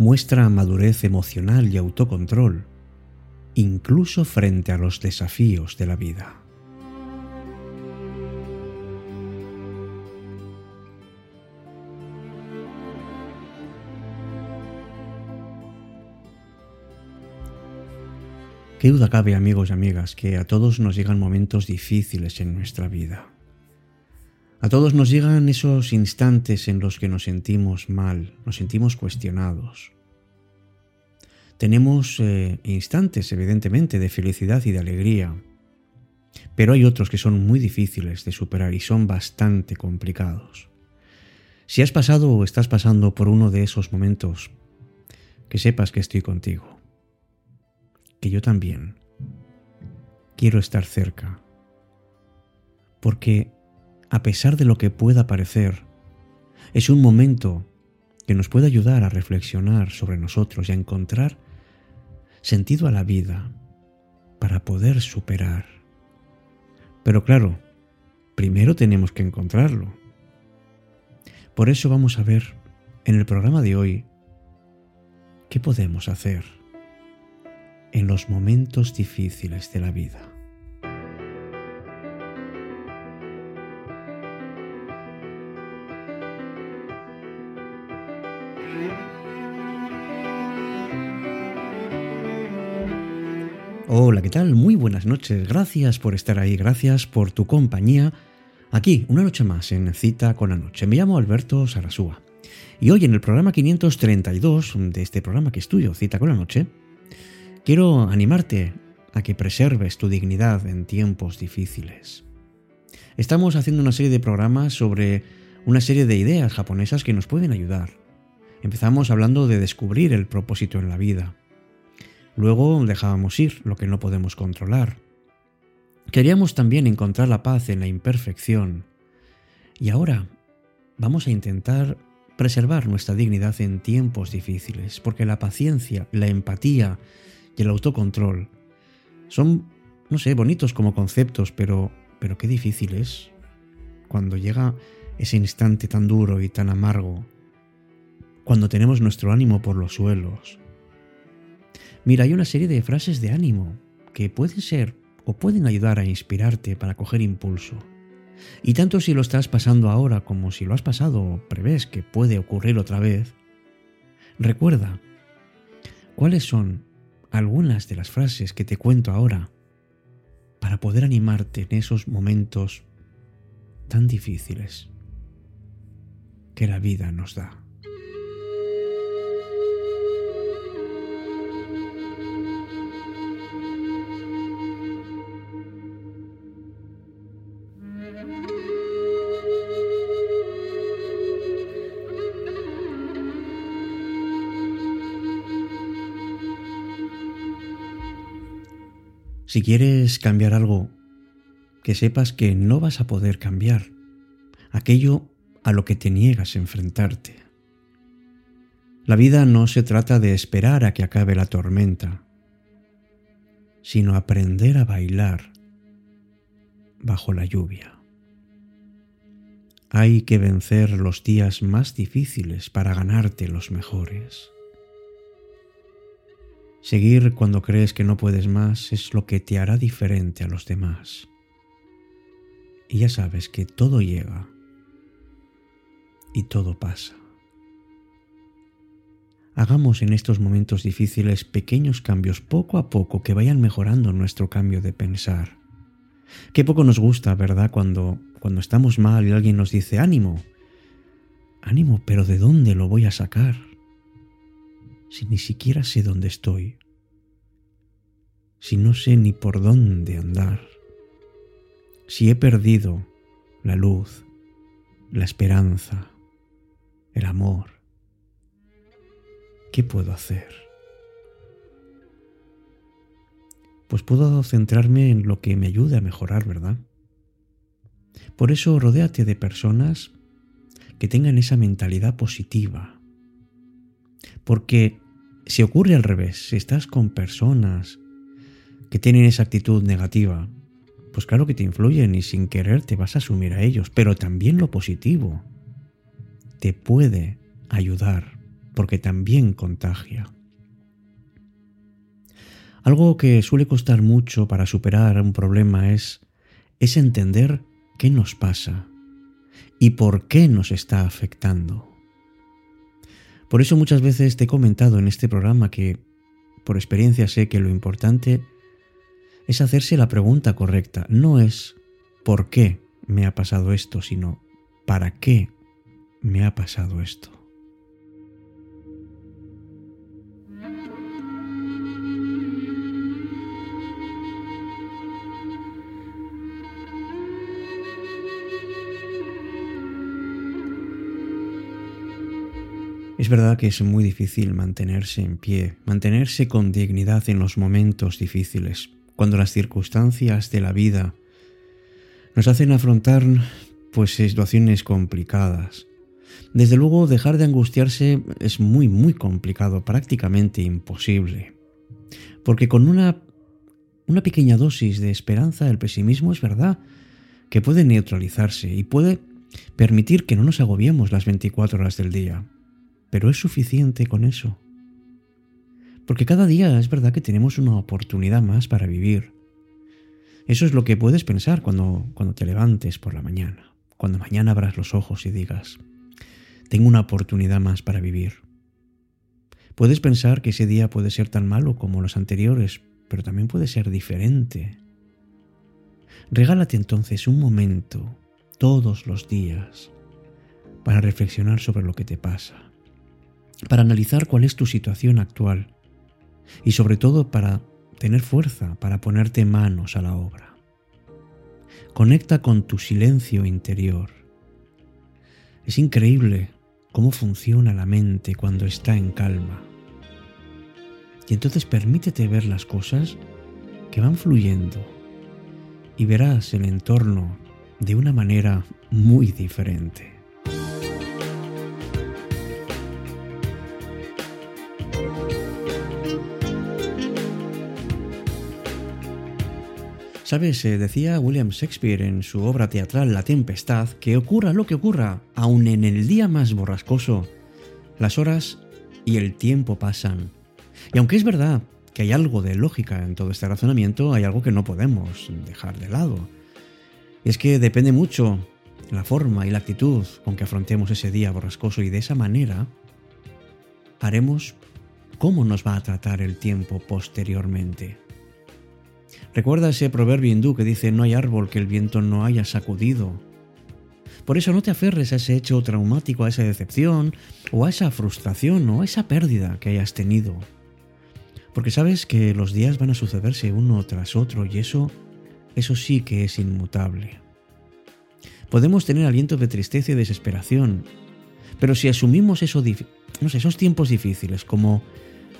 muestra madurez emocional y autocontrol, incluso frente a los desafíos de la vida. Qué duda cabe, amigos y amigas, que a todos nos llegan momentos difíciles en nuestra vida. A todos nos llegan esos instantes en los que nos sentimos mal, nos sentimos cuestionados. Tenemos eh, instantes, evidentemente, de felicidad y de alegría, pero hay otros que son muy difíciles de superar y son bastante complicados. Si has pasado o estás pasando por uno de esos momentos, que sepas que estoy contigo que yo también quiero estar cerca. Porque, a pesar de lo que pueda parecer, es un momento que nos puede ayudar a reflexionar sobre nosotros y a encontrar sentido a la vida para poder superar. Pero claro, primero tenemos que encontrarlo. Por eso vamos a ver en el programa de hoy qué podemos hacer en los momentos difíciles de la vida. Hola, ¿qué tal? Muy buenas noches. Gracias por estar ahí, gracias por tu compañía. Aquí, una noche más en Cita con la Noche. Me llamo Alberto Sarasúa. Y hoy en el programa 532 de este programa que estudio, Cita con la Noche, Quiero animarte a que preserves tu dignidad en tiempos difíciles. Estamos haciendo una serie de programas sobre una serie de ideas japonesas que nos pueden ayudar. Empezamos hablando de descubrir el propósito en la vida. Luego dejábamos ir lo que no podemos controlar. Queríamos también encontrar la paz en la imperfección. Y ahora vamos a intentar preservar nuestra dignidad en tiempos difíciles, porque la paciencia, la empatía y el autocontrol son, no sé, bonitos como conceptos, pero, pero qué difícil es cuando llega ese instante tan duro y tan amargo, cuando tenemos nuestro ánimo por los suelos. Mira, hay una serie de frases de ánimo que pueden ser o pueden ayudar a inspirarte para coger impulso. Y tanto si lo estás pasando ahora como si lo has pasado o prevés que puede ocurrir otra vez, recuerda cuáles son algunas de las frases que te cuento ahora para poder animarte en esos momentos tan difíciles que la vida nos da. Si quieres cambiar algo, que sepas que no vas a poder cambiar aquello a lo que te niegas a enfrentarte. La vida no se trata de esperar a que acabe la tormenta, sino aprender a bailar bajo la lluvia. Hay que vencer los días más difíciles para ganarte los mejores. Seguir cuando crees que no puedes más es lo que te hará diferente a los demás. Y ya sabes que todo llega y todo pasa. Hagamos en estos momentos difíciles pequeños cambios poco a poco que vayan mejorando nuestro cambio de pensar. Qué poco nos gusta, ¿verdad? Cuando, cuando estamos mal y alguien nos dice ánimo. Ánimo, pero ¿de dónde lo voy a sacar? Si ni siquiera sé dónde estoy? Si no sé ni por dónde andar? Si he perdido la luz, la esperanza, el amor, ¿qué puedo hacer? Pues puedo centrarme en lo que me ayude a mejorar, ¿verdad? Por eso rodéate de personas que tengan esa mentalidad positiva, porque si ocurre al revés, si estás con personas que tienen esa actitud negativa, pues claro que te influyen y sin querer te vas a asumir a ellos, pero también lo positivo te puede ayudar porque también contagia. Algo que suele costar mucho para superar un problema es, es entender qué nos pasa y por qué nos está afectando. Por eso muchas veces te he comentado en este programa que por experiencia sé que lo importante es hacerse la pregunta correcta. No es por qué me ha pasado esto, sino para qué me ha pasado esto. Es verdad que es muy difícil mantenerse en pie, mantenerse con dignidad en los momentos difíciles, cuando las circunstancias de la vida nos hacen afrontar pues situaciones complicadas. Desde luego dejar de angustiarse es muy muy complicado, prácticamente imposible. Porque con una una pequeña dosis de esperanza el pesimismo es verdad que puede neutralizarse y puede permitir que no nos agobiemos las 24 horas del día. Pero es suficiente con eso. Porque cada día es verdad que tenemos una oportunidad más para vivir. Eso es lo que puedes pensar cuando, cuando te levantes por la mañana, cuando mañana abras los ojos y digas, tengo una oportunidad más para vivir. Puedes pensar que ese día puede ser tan malo como los anteriores, pero también puede ser diferente. Regálate entonces un momento, todos los días, para reflexionar sobre lo que te pasa para analizar cuál es tu situación actual y sobre todo para tener fuerza para ponerte manos a la obra. Conecta con tu silencio interior. Es increíble cómo funciona la mente cuando está en calma. Y entonces permítete ver las cosas que van fluyendo y verás el entorno de una manera muy diferente. Sabes, eh, decía William Shakespeare en su obra teatral La Tempestad, que ocurra lo que ocurra, aun en el día más borrascoso, las horas y el tiempo pasan. Y aunque es verdad que hay algo de lógica en todo este razonamiento, hay algo que no podemos dejar de lado. Y es que depende mucho la forma y la actitud con que afrontemos ese día borrascoso y de esa manera haremos cómo nos va a tratar el tiempo posteriormente. Recuerda ese proverbio hindú que dice no hay árbol que el viento no haya sacudido. Por eso no te aferres a ese hecho traumático, a esa decepción, o a esa frustración, o a esa pérdida que hayas tenido. Porque sabes que los días van a sucederse uno tras otro y eso, eso sí que es inmutable. Podemos tener aliento de tristeza y desesperación, pero si asumimos eso, esos tiempos difíciles como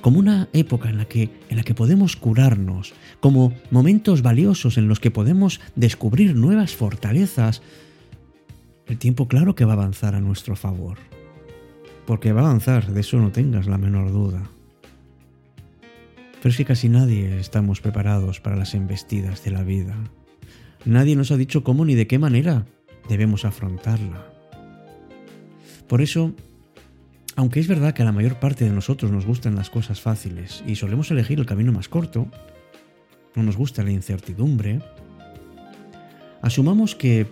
como una época en la, que, en la que podemos curarnos, como momentos valiosos en los que podemos descubrir nuevas fortalezas, el tiempo claro que va a avanzar a nuestro favor. Porque va a avanzar, de eso no tengas la menor duda. Pero es que casi nadie estamos preparados para las embestidas de la vida. Nadie nos ha dicho cómo ni de qué manera debemos afrontarla. Por eso, aunque es verdad que a la mayor parte de nosotros nos gustan las cosas fáciles y solemos elegir el camino más corto, no nos gusta la incertidumbre, asumamos que,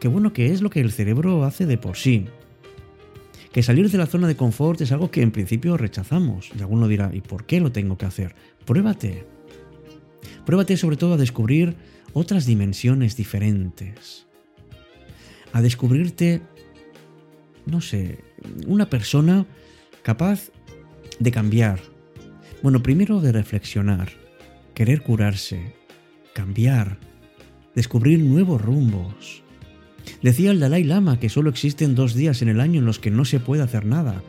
que bueno, que es lo que el cerebro hace de por sí. Que salir de la zona de confort es algo que en principio rechazamos. Y alguno dirá, ¿y por qué lo tengo que hacer? Pruébate. Pruébate sobre todo a descubrir otras dimensiones diferentes. A descubrirte, no sé, una persona capaz de cambiar. Bueno, primero de reflexionar, querer curarse, cambiar, descubrir nuevos rumbos. Decía el Dalai Lama que solo existen dos días en el año en los que no se puede hacer nada.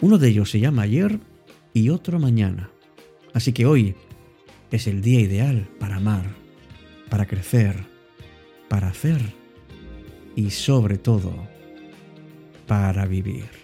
Uno de ellos se llama ayer y otro mañana. Así que hoy es el día ideal para amar, para crecer, para hacer y sobre todo para vivir.